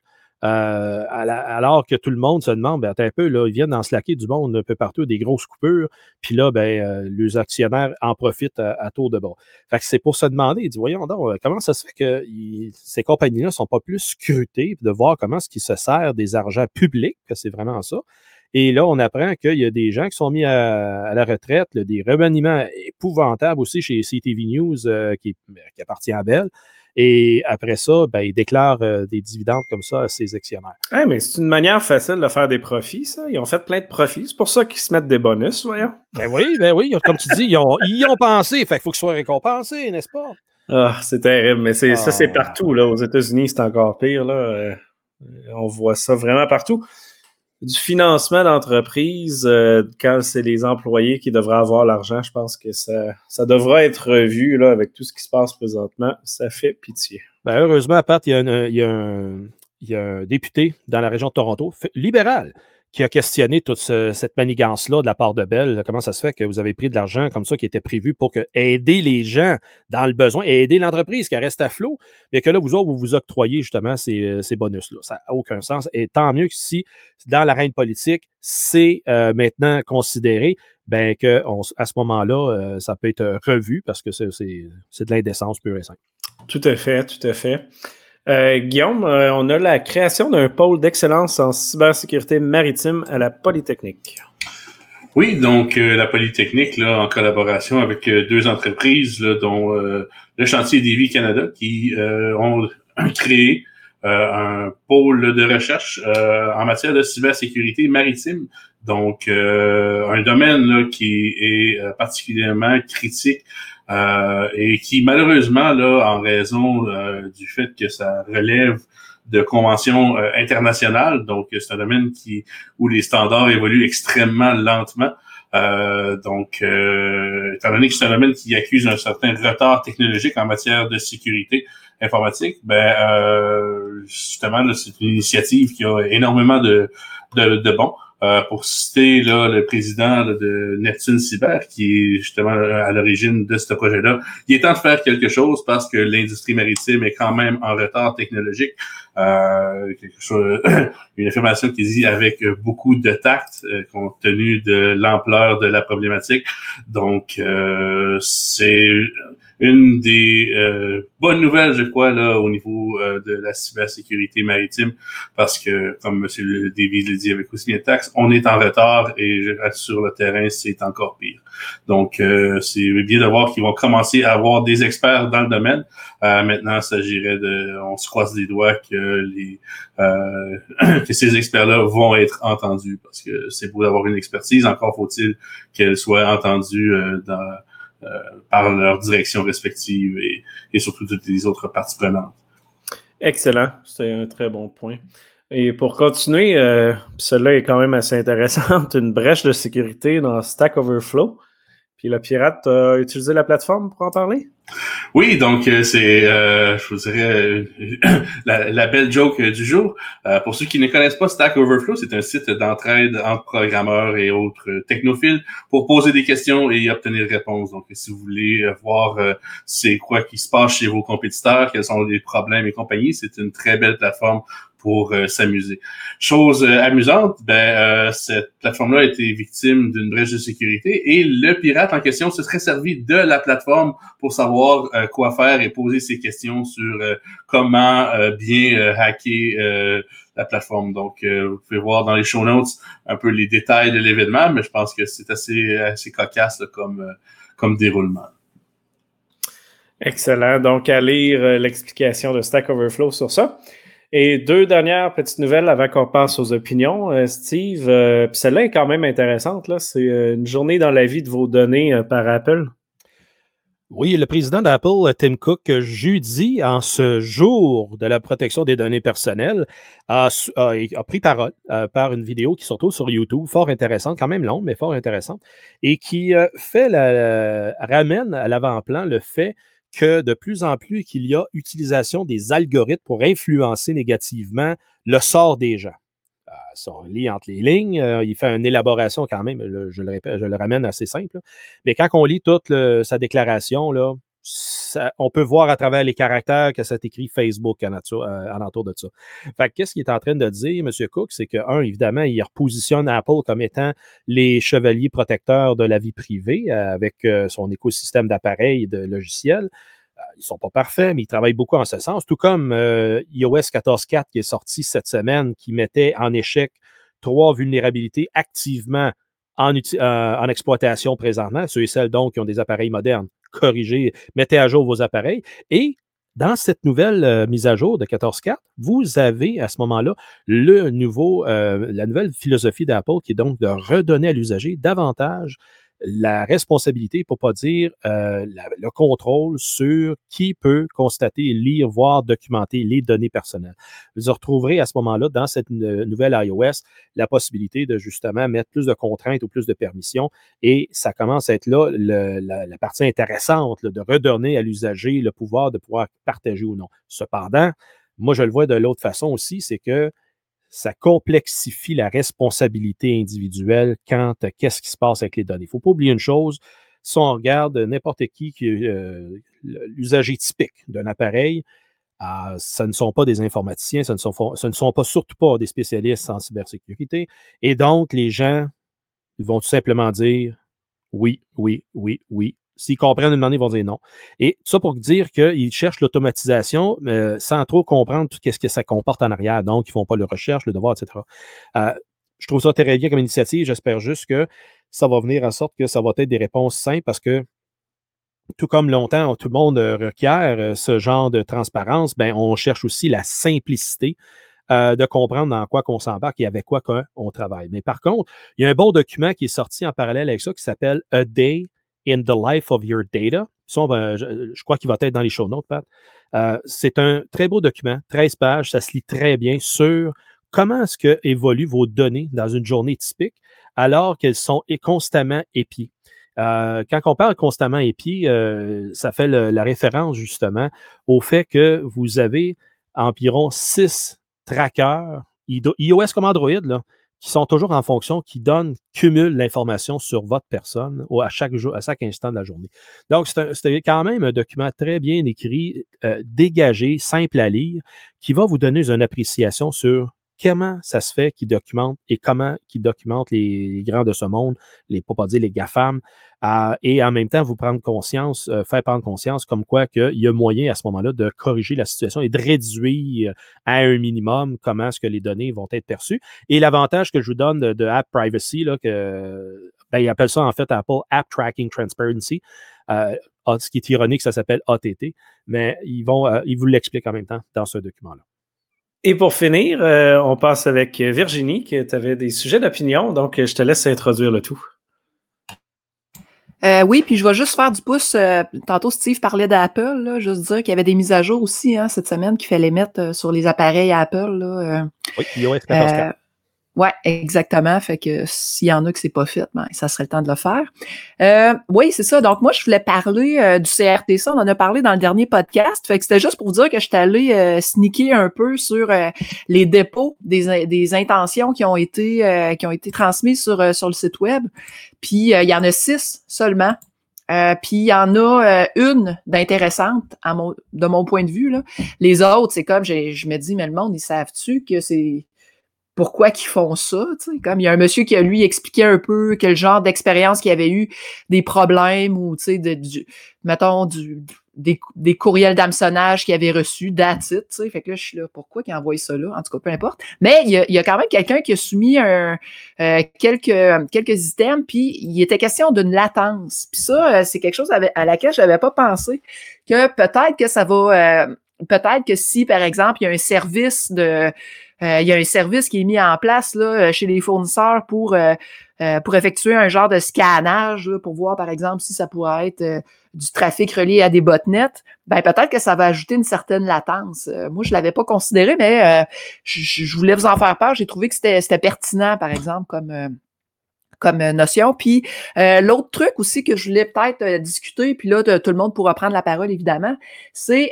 Euh, alors que tout le monde se demande, ben, un peu, là, ils viennent en slacker du monde un peu partout, des grosses coupures, puis là, ben, euh, les actionnaires en profitent à, tour de bras. Fait que c'est pour se demander, ils disent, voyons donc, comment ça se fait que ces compagnies-là ne sont pas plus scrutées, de voir comment est-ce qu'ils se servent des argents publics, que c'est vraiment ça, et là, on apprend qu'il y a des gens qui sont mis à, la retraite, des remaniements épouvantables aussi chez CTV News euh, qui, appartient à Bell. Et après ça, ben, ils déclarent euh, des dividendes comme ça à ses actionnaires. mais c'est une manière facile de faire des profits, ça. Ils ont fait plein de profits. C'est pour ça qu'ils se mettent des bonus, voyons. Ben oui, ben oui. Comme tu dis, ils ont, ils ont pensé. Fait qu'il faut qu'ils soient récompensés, n'est-ce pas? Ah, c'est terrible. Mais ça, c'est ah. partout. Là. Aux États-Unis, c'est encore pire. Là. Euh, on voit ça vraiment partout du financement d'entreprise, euh, quand c'est les employés qui devraient avoir l'argent, je pense que ça, ça devra être revu là, avec tout ce qui se passe présentement. Ça fait pitié. Ben, heureusement, à part, il y, il y a un député dans la région de Toronto, libéral, qui a questionné toute cette manigance-là de la part de Bell. Comment ça se fait que vous avez pris de l'argent comme ça qui était prévu pour aider les gens dans le besoin et aider l'entreprise qui reste à flot, mais que là, vous autres, vous vous octroyez justement ces, euh, bonus-là. Ça n'a aucun sens. Et tant mieux que si, dans l'arène politique, c'est euh, maintenant considéré, ben que à ce moment-là, euh, ça peut être revu parce que c'est de l'indécence pure et simple. Tout à fait, tout à fait. Euh, Guillaume, euh, on a la création d'un pôle d'excellence en cybersécurité maritime à la Polytechnique. Oui, donc euh, la Polytechnique, en collaboration avec deux entreprises, dont le chantier Davy Canada, qui ont créé un pôle de recherche en matière de cybersécurité maritime. Donc, un domaine qui est particulièrement critique et qui, malheureusement, là, en raison du fait que ça relève de conventions internationales, donc c'est un domaine qui où les standards évoluent extrêmement lentement. Euh, donc, euh, étant donné que c'est un domaine qui accuse un certain retard technologique en matière de sécurité informatique, ben euh, justement, c'est une initiative qui a énormément de, de, de bons. Euh, pour citer là, le président de Neptune Cyber, qui est justement à l'origine de ce projet-là, il est temps de faire quelque chose parce que l'industrie maritime est quand même en retard technologique. Euh, quelque chose, une affirmation qui dit avec beaucoup de tact, euh, compte tenu de l'ampleur de la problématique. Donc, euh, c'est une des euh, bonnes nouvelles, je crois, là, au niveau euh, de la cybersécurité maritime, parce que, comme M. David l'a dit avec aussi taxe, on est en retard et sur le terrain, c'est encore pire. Donc, euh, c'est bien de voir qu'ils vont commencer à avoir des experts dans le domaine. maintenant, il s'agirait de, on se croise les doigts que les que ces experts-là vont être entendus, parce que c'est beau d'avoir une expertise, encore faut-il qu'elle soit entendue dans euh, par leur direction respective et, et, surtout toutes les autres parties prenantes. Excellent, c'est un très bon point. Et pour continuer, euh, celle-là est quand même assez intéressante, une brèche de sécurité dans Stack Overflow. Puis le pirate a utilisé la plateforme pour en parler? Oui, donc euh, c'est, euh, je vous dirais, euh, la, belle joke du jour. pour ceux qui ne connaissent pas Stack Overflow, c'est un site d'entraide entre programmeurs et autres technophiles pour poser des questions et obtenir des réponses. Donc, si vous voulez voir c'est quoi qui se passe chez vos compétiteurs, quels sont les problèmes et compagnie, c'est une très belle plateforme pour euh, s'amuser. Chose euh, amusante, ben, euh, cette plateforme-là a été victime d'une brèche de sécurité et le pirate en question se serait servi de la plateforme pour savoir quoi faire et poser ses questions sur comment bien hacker la plateforme. Donc, vous pouvez voir dans les show notes un peu les détails de l'événement, mais je pense que c'est assez, assez cocasse comme, comme déroulement. Excellent. Donc, à lire l'explication de Stack Overflow sur ça. Et deux dernières petites nouvelles avant qu'on passe aux opinions, euh, Steve. Euh, celle-là est quand même intéressante. Là. C'est euh, une journée dans la vie de vos données par Apple. Oui, le président d'Apple, Tim Cook, jeudi, en ce jour de la protection des données personnelles, a, pris parole par une vidéo qui se retrouve sur YouTube, fort intéressante, quand même longue, mais fort intéressante, et qui fait ramène à l'avant-plan le fait que de plus en plus qu'il y a utilisation des algorithmes pour influencer négativement le sort des gens. Euh, ça, on lit entre les lignes, euh, il fait une élaboration quand même, je, le répète, je le ramène assez simple. Mais quand on lit toute sa déclaration, là, on peut voir à travers les caractères que c'est écrit Facebook en, euh, de ça. Fait qu'est-ce qu'il est en train de dire, M. Cook, c'est que, un, évidemment, il repositionne Apple comme étant les chevaliers protecteurs de la vie privée euh, avec euh, son écosystème d'appareils et de logiciels. Ils ne sont pas parfaits, mais ils travaillent beaucoup en ce sens. Tout comme iOS 14.4 qui est sorti cette semaine, qui mettait en échec trois vulnérabilités activement en, en, exploitation présentement, ceux et celles donc qui ont des appareils modernes corriger, mettez à jour vos appareils. Et dans cette nouvelle euh, mise à jour de 14.4, vous avez à ce moment-là euh, la nouvelle philosophie d'Apple qui est donc de redonner à l'usager davantage la responsabilité, pour pas dire euh, le contrôle sur qui peut constater, lire, voir, documenter les données personnelles. Vous retrouverez à ce moment-là, dans cette nouvelle iOS, la possibilité de justement mettre plus de contraintes ou plus de permissions. Et ça commence à être là la, partie intéressante de redonner à l'usager le pouvoir de pouvoir partager ou non. Cependant, moi, je le vois de l'autre façon aussi, c'est que ça complexifie la responsabilité individuelle quant à qu'est-ce qui se passe avec les données. Il ne faut pas oublier une chose, si on regarde n'importe qui, qui euh, l'usager typique d'un appareil, euh, ce ne sont pas des informaticiens, ce ne, sont, ce ne sont pas surtout pas des spécialistes en cybersécurité. Et donc, les gens vont tout simplement dire oui, oui, oui, oui, S'ils comprennent une manière, ils vont dire non. Et ça pour dire qu'ils cherchent l'automatisation euh, sans trop comprendre tout ce que ça comporte en arrière. Donc, ils ne font pas le recherche, le devoir, etc. Euh, je trouve ça très bien comme initiative. J'espère juste que ça va venir en sorte que ça va être des réponses simples parce que tout comme longtemps, tout le monde requiert ce genre de transparence, ben, on cherche aussi la simplicité. de comprendre dans quoi qu'on s'embarque et avec quoi on travaille. Mais par contre, il y a un bon document qui est sorti en parallèle avec ça qui s'appelle A Day in the Life of Your Data. je, crois qu'il va être dans les show notes, Pat. c'est un très beau document, 13 pages, ça se lit très bien sur comment est-ce que évoluent vos données dans une journée typique alors qu'elles sont constamment épiées. Euh, quand on parle constamment épiées, euh, ça fait la référence justement au fait que vous avez environ six trackers iOS comme Android là, qui sont toujours en fonction, qui donnent, cumulent l'information sur votre personne à chaque jour, à chaque instant de la journée. Donc, c'est quand même un document très bien écrit, euh, dégagé, simple à lire, qui va vous donner une appréciation sur comment ça se fait qu'ils documentent et comment qu'ils documentent les, grands de ce monde, les pas dire les GAFAM, et en même temps vous prendre conscience, euh, faire prendre conscience comme quoi qu'il y a moyen à ce moment-là de corriger la situation et de réduire à un minimum comment est-ce que les données vont être perçues. Et l'avantage que je vous donne de, App Privacy, là, que, ben, ils appellent ça en fait Apple App Tracking Transparency. Euh, ce qui est ironique, ça s'appelle ATT, mais ils vont, euh, ils vous l'expliquent en même temps dans ce document-là. Et pour finir, euh, on passe avec Virginie, qui avait des sujets d'opinion, donc je te laisse introduire le tout. Euh, oui, puis je vais juste faire du pouce. Euh, tantôt, Steve parlait d'Apple, juste dire qu'il y avait des mises à jour aussi hein, cette semaine qu'il fallait mettre sur les appareils Apple. Là, oui, iOS 14 oui, exactement. Fait que s'il y en a que c'est pas fait, ben, ça serait le temps de le faire. Euh, oui, c'est ça. Donc, moi, je voulais parler euh, du CRTC. On en a parlé dans le dernier podcast. Fait que c'était juste pour vous dire que je suis allée euh, sneaker un peu sur euh, les dépôts des, des intentions qui ont été qui ont été transmises sur, sur le site web. Puis il y en a six seulement. puis il y en a une d'intéressante mon, de mon point de vue. Là. Les autres, c'est comme je me dis, mais le monde, ils savent-tu que c'est pourquoi qu'ils font ça. Tu sais, comme il y a un monsieur qui a lui expliqué un peu quel genre d'expérience qu'il avait eu, des problèmes ou de, du, mettons, du, des, des courriels d'hameçonnage qu'il avait reçus, datit. Fait que là, je suis là, pourquoi qu'il a ça là? En tout cas, peu importe. Mais il y a, il y a quand même quelqu'un qui a soumis un, euh, quelques, quelques items, puis il était question d'une latence. Puis ça, euh, c'est quelque chose à, laquelle je n'avais pas pensé, que peut-être que ça va... Euh, peut-être que si, par exemple, il y a un service de euh, il y a un service qui est mis en place là, euh, chez les fournisseurs pour, euh, pour effectuer un genre de scannage pour voir, par exemple, si ça pourrait être du trafic relié à des botnets. Ben, peut-être que ça va ajouter une certaine latence. moi, je l'avais pas considéré, mais je, je, voulais vous en faire part. J'ai trouvé que c'était pertinent, par exemple, comme comme notion. Puis l'autre truc aussi que je voulais peut-être discuter, puis là, tout le monde pourra prendre la parole, évidemment, c'est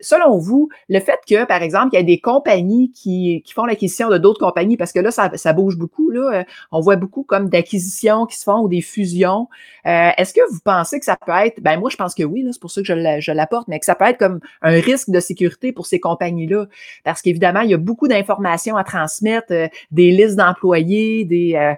selon vous, le fait que, par exemple, il y a des compagnies qui, qui font l'acquisition de d'autres compagnies, parce que là, ça, ça bouge beaucoup, là, euh, on voit beaucoup comme d'acquisitions qui se font ou des fusions. Euh, est-ce que vous pensez que ça peut être, ben moi, je pense que oui, c'est pour ça que je l'apporte, mais que ça peut être comme un risque de sécurité pour ces compagnies-là, parce qu'évidemment, il y a beaucoup d'informations à transmettre, euh, des listes d'employés, des,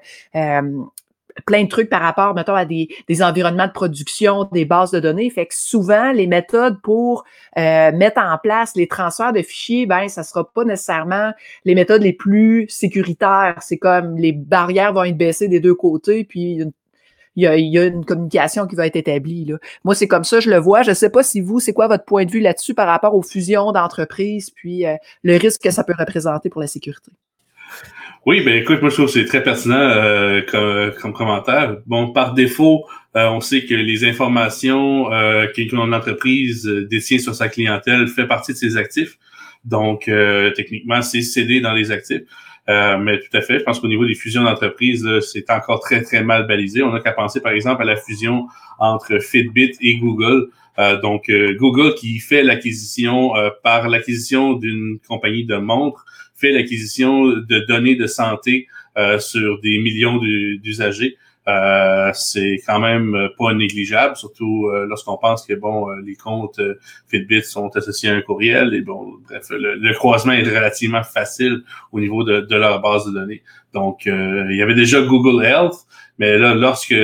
plein de trucs par rapport, mettons, à des, des, environnements de production, des bases de données. Fait que souvent, les méthodes pour euh, mettre en place les transferts de fichiers, ben, ça sera pas nécessairement les méthodes les plus sécuritaires. C'est comme les barrières vont être baissées des deux côtés, puis il y, a, y a, une communication qui va être établie. Là. Moi, c'est comme ça, je le vois. Je ne sais pas si vous, c'est quoi votre point de vue là-dessus par rapport aux fusions d'entreprises, puis euh, le risque que ça peut représenter pour la sécurité. Oui, ben écoute, moi je trouve que c'est très pertinent euh, comme, commentaire. Bon, par défaut, euh, on sait que les informations euh, qu'une entreprise détient sur sa clientèle fait partie de ses actifs. Donc, euh, techniquement, c'est cédé dans les actifs. mais tout à fait, je pense qu'au niveau des fusions d'entreprises, c'est encore très, très mal balisé. On a qu'à penser, par exemple, à la fusion entre Fitbit et Google. Donc, Google qui fait l'acquisition par l'acquisition d'une compagnie de montres fait l'acquisition de données de santé euh, sur des millions d'usagers. Euh, c'est quand même pas négligeable, surtout euh, lorsqu'on pense que bon, les comptes Fitbit sont associés à un courriel et bon, bref, le, croisement est relativement facile au niveau de leur base de données. Donc, il y avait déjà Google Health, mais là, lorsque,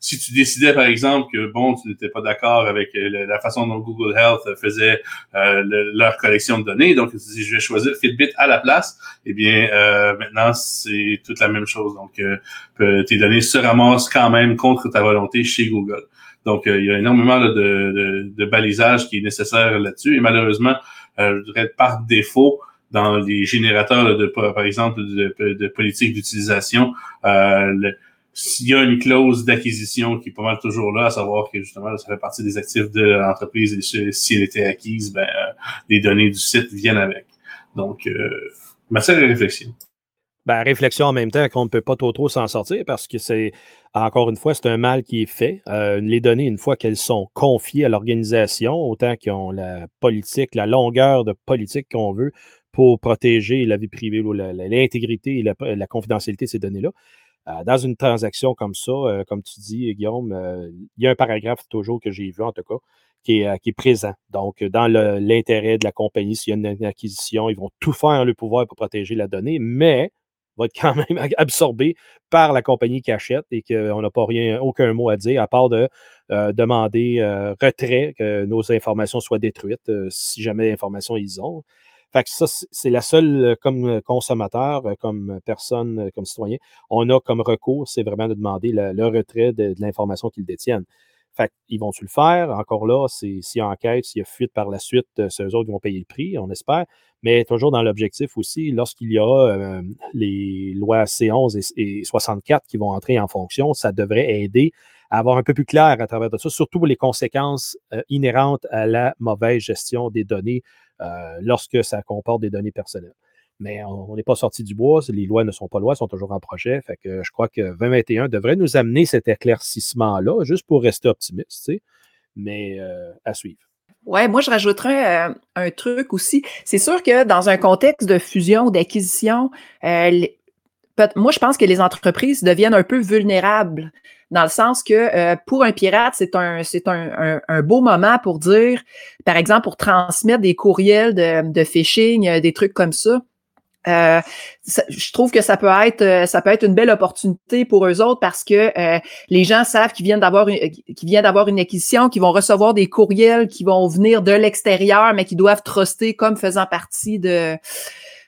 si tu décidais, par exemple, que, bon, tu n'étais pas d'accord avec euh, la façon dont Google Health faisait euh, leur collection de données, donc si je vais choisir Fitbit à la place, eh bien, euh, maintenant, c'est toute la même chose. Donc, tes données se ramassent quand même contre ta volonté chez Google. Donc, il y a énormément de, de, de, balisage qui est nécessaire là-dessus. Et malheureusement, je dirais par défaut, dans les générateurs de, par exemple, de, politique d'utilisation, euh, s'il y a une clause d'acquisition qui est pas mal toujours là, à savoir que justement, ça fait partie des actifs de l'entreprise et si elle était acquise, ben, euh, les données du site viennent avec. Donc, euh, matière de réflexion. Ben, réflexion en même temps qu'on ne peut pas trop trop s'en sortir parce que c'est, encore une fois, c'est un mal qui est fait. Euh, les données, une fois qu'elles sont confiées à l'organisation, autant qu'ils ont la politique, la longueur de politique qu'on veut pour protéger la vie privée, l'intégrité et la confidentialité de ces données-là, euh, dans une transaction comme ça, euh, comme tu dis, Guillaume, euh, il y a un paragraphe toujours que j'ai vu, en tout cas, qui est, présent. Donc, dans l'intérêt de la compagnie, s'il y a une acquisition, ils vont tout faire en leur pouvoir pour protéger la donnée, mais va être quand même absorbé par la compagnie qui achète et qu'on n'a pas rien, aucun mot à dire, à part de demander retrait, que nos informations soient détruites, si jamais l'information ils ont. Fait que ça, c'est la seule, euh, comme euh, consommateur, euh, comme personne, comme citoyen, on a comme recours, c'est vraiment de demander le, retrait de, l'information qu'ils détiennent. Fait qu'ils vont-tu le faire? Encore là, s'il y a enquête, s'il y a fuite par la suite, c'est eux autres qui vont payer le prix, on espère. Mais toujours dans l'objectif aussi, lorsqu'il y aura les lois C11 et, 64 qui vont entrer en fonction, ça devrait aider à avoir un peu plus clair à travers tout ça, surtout les conséquences inhérentes à la mauvaise gestion des données lorsque ça comporte des données personnelles. Mais on n'est pas sorti du bois, les lois ne sont pas lois, sont toujours en projet. Fait que je crois que 2021 devrait nous amener cet éclaircissement-là, juste pour rester optimiste, mais euh, à suivre. Ouais, moi, je rajouterais euh, un truc aussi. C'est sûr que dans un contexte de fusion ou d'acquisition, moi, je pense que les entreprises deviennent un peu vulnérables dans le sens que euh, pour un pirate, c'est un, c'est un, un, beau moment pour dire, par exemple, pour transmettre des courriels de, de phishing, euh, des trucs comme ça. Euh, je trouve que ça peut être ça peut être une belle opportunité pour eux autres parce que les gens savent qu'ils viennent d'avoir une, qu'ils viennent d'avoir une acquisition, qu'ils vont recevoir des courriels qui vont venir de l'extérieur, mais qui doivent truster comme faisant partie de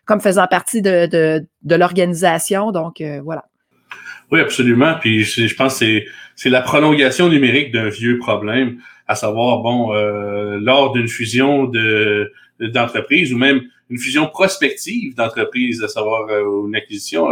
comme faisant partie de, de, de l'organisation. Donc voilà. Oui, absolument. Puis je, pense que c'est la prolongation numérique d'un vieux problème, à savoir, bon, euh, lors d'une fusion de d'entreprise ou même une fusion prospective d'entreprise, à savoir euh, une acquisition,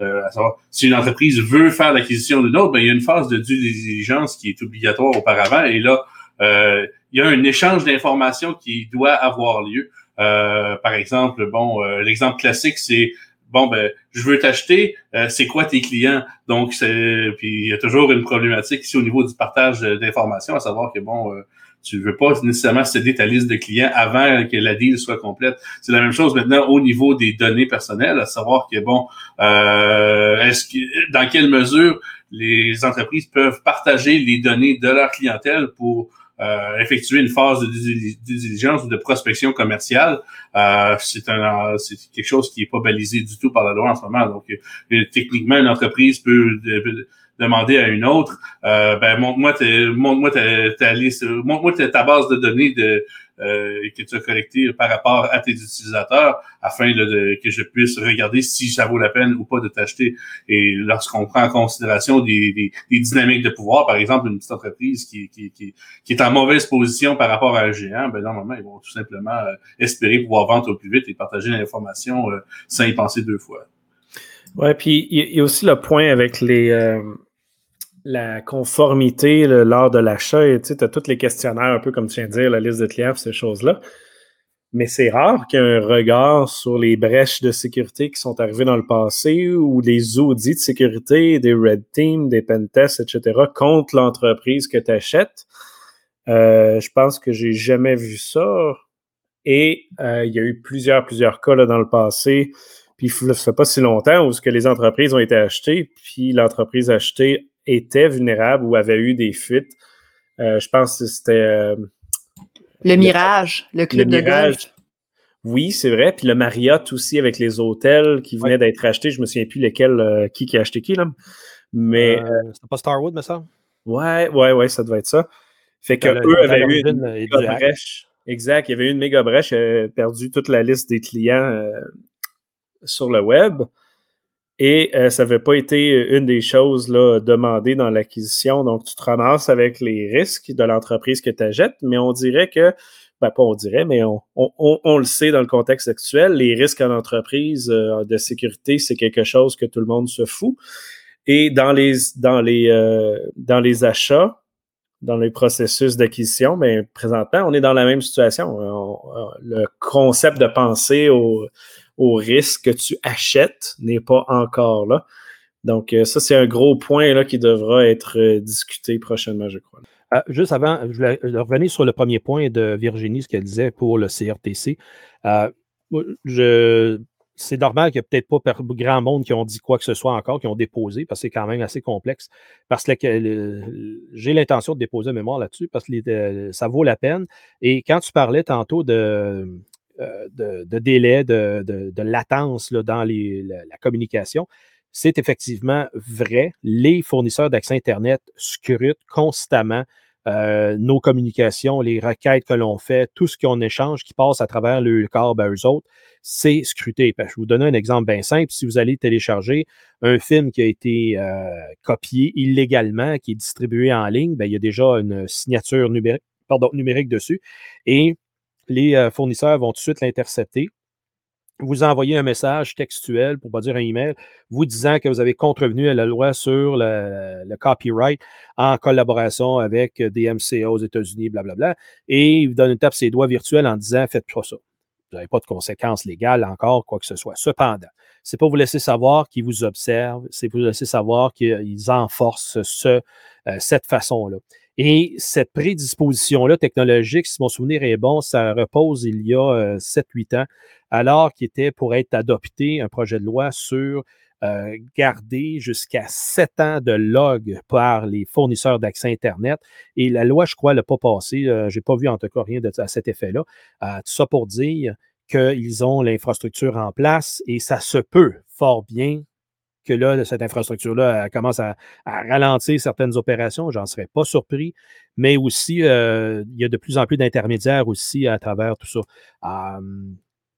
euh, à savoir si une entreprise veut faire l'acquisition d'une autre, ben, il y a une phase de due diligence qui est obligatoire auparavant. Et là, il y a un échange d'informations qui doit avoir lieu. par exemple, bon, l'exemple classique, c'est bon ben je veux t'acheter, euh, c'est quoi tes clients? Donc c'est puis il y a toujours une problématique ici au niveau du partage d'informations, à savoir que bon euh, tu veux pas nécessairement céder ta liste de clients avant que la deal soit complète. C'est la même chose maintenant au niveau des données personnelles, à savoir que bon, euh, est-ce que dans quelle mesure les entreprises peuvent partager les données de leur clientèle pour euh, effectuer une phase de diligence ou de prospection commerciale, euh, c'est un c'est quelque chose qui est pas balisé du tout par la loi en ce moment. Donc, euh, techniquement, une entreprise peut demander à une autre, euh, ben montre-moi montre-moi ta, liste, montre-moi ta, base de données de euh, que tu as collectées par rapport à tes utilisateurs afin de, que je puisse regarder si ça vaut la peine ou pas de t'acheter. Et lorsqu'on prend en considération des, des, des, dynamiques de pouvoir, par exemple une petite entreprise qui, qui, qui, est en mauvaise position par rapport à un géant, ben normalement ils vont tout simplement euh, espérer pouvoir vendre au plus vite et partager l'information euh, sans y penser deux fois. Ouais, puis il y, a aussi le point avec les la conformité lors de l'achat. Tu as tous les questionnaires, un peu comme tu viens de dire, la liste de clients, ces choses-là. Mais c'est rare qu'il y ait un regard sur les brèches de sécurité qui sont arrivées dans le passé ou des audits de sécurité, des red teams, des pentests, etc., contre l'entreprise que tu achètes. Euh, je pense que j'ai jamais vu ça. Et euh, il y a eu plusieurs, plusieurs cas là, dans le passé. Puis ça fait pas si longtemps où ce que les entreprises ont été achetées, puis l'entreprise achetée était vulnérable ou avait eu des fuites. Euh, je pense que c'était. Euh, le Mirage, le club de Mirage. Oui, c'est vrai. Puis le Marriott aussi avec les hôtels qui venaient d'être achetés. Je me souviens plus lesquels, euh, qui, qui a acheté qui, là. Mais. c'était pas Starwood, mais ça? Ouais, ouais, ouais, ça devait être ça. Fait que eux avaient eu une méga brèche. Exact. Il y avait eu une méga brèche. perdu toute la liste des clients sur le web. et ça n'avait pas été une des choses là, demandées dans l'acquisition. Donc, tu te ramasses avec les risques de l'entreprise que tu achètes, mais on dirait que ben, pas on dirait, mais on, le sait dans le contexte actuel, les risques en entreprise euh, de sécurité, c'est quelque chose que tout le monde se fout. Et dans les, dans les, euh, dans les achats, dans les processus d'acquisition, mais ben, présentement, on est dans la même situation. le concept de penser au, au risque que tu achètes n'est pas encore là. Donc, euh, ça, c'est un gros point là, qui devra être discuté prochainement, je crois. Ah, juste avant, je voulais revenir sur le premier point de Virginie, ce qu'elle disait pour le CRTC. Euh, c'est normal qu'il n'y ait peut-être pas grand monde qui ont dit quoi que ce soit encore, qui ont déposé, parce que c'est quand même assez complexe. Parce que j'ai l'intention de déposer un mémoire là-dessus, parce que euh, ça vaut la peine. Et quand tu parlais tantôt de, euh, de, délai, de, latence dans la, communication, c'est effectivement vrai. Les fournisseurs d'accès Internet scrutent constamment euh, nos communications, les requêtes que l'on fait, tout ce qu'on échange qui passe à travers le corps à eux autres, c'est scruté. Je vais vous donner un exemple bien simple. Si vous allez télécharger un film qui a été euh, copié illégalement, qui est distribué en ligne, bien, il y a déjà une signature numérique, numérique dessus et les euh, fournisseurs vont tout de suite l'intercepter vous envoyez un message textuel, pour ne pas dire un email, vous disant que vous avez contrevenu à la loi sur le, copyright en collaboration avec des aux États-Unis, blablabla, et il vous donne une tape ses doigts virtuels en disant faites pas ça. Vous n'avez pas de conséquences légales encore, quoi que ce soit. Cependant, c'est pas vous laisser savoir qu'ils vous observent, c'est vous laisser savoir qu'ils enforcent ce, euh, cette façon-là. Et cette prédisposition-là technologique, si mon souvenir est bon, ça repose il y a 7-8 euh, ans, alors qu'il était pour être adopté un projet de loi sur euh, garder jusqu'à 7 ans de log par les fournisseurs d'accès Internet. Et la loi, je crois, n'a pas passé. Euh, je n'ai pas vu en tout cas rien à cet effet-là. tout ça pour dire qu'ils ont l'infrastructure en place et ça se peut fort bien que là, cette infrastructure-là commence à, ralentir certaines opérations, j'en serais pas surpris, mais aussi, euh, il y a de plus en plus d'intermédiaires aussi à travers tout ça.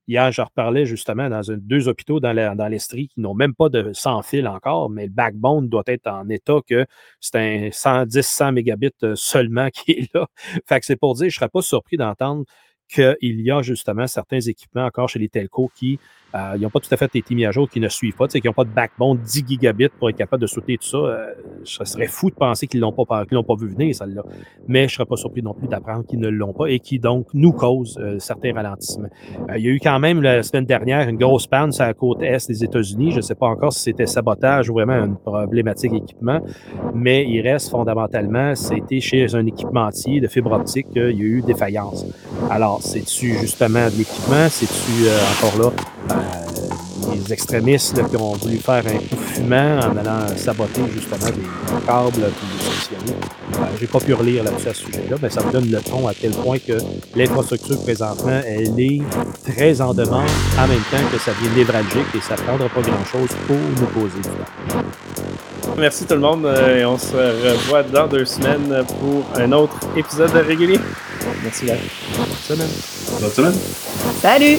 hier, je reparlais justement dans deux hôpitaux dans l'Estrie qui n'ont même pas de sans fil encore, mais le backbone doit être en état que c'est un 110-100 mégabits euh, seulement qui est là. Fait que c'est pour dire, je ne serais pas surpris d'entendre qu'il y a justement certains équipements encore chez les telcos qui euh, n'ont pas tout à fait été mis à jour, qui ne suivent pas, qui n'ont pas de backbone 10 gigabits pour être capable de soutenir tout ça. Euh, je serais fou de penser qu'ils ne l'ont pas, l'ont pas vu venir, celle-là. Mais je ne serais pas surpris non plus d'apprendre qu'ils ne l'ont pas et qui donc nous causent euh, certains ralentissements. il y a eu quand même la semaine dernière une grosse panne sur la côte est des États-Unis. Je ne sais pas encore si c'était sabotage ou vraiment une problématique équipement, mais il reste fondamentalement, c'était chez un équipementier de fibre optique qu'il y a eu défaillance. Alors, c'est-tu justement de l'équipement? C'est-tu encore là les extrémistes qui ont voulu faire un coup fumant en allant saboter justement des câbles et des. Euh, J'ai pas pu relire là-dessus à ce sujet-là, mais ça me donne le ton à quel point que l'infrastructure présentement, elle est très en demande en même temps que ça devient névralgique et ça prendra pas grand-chose pour nous poser. Merci tout le monde euh, et on se revoit dans deux semaines pour un autre épisode de régulier. Merci Bonne semaine. Bonne semaine. Salut!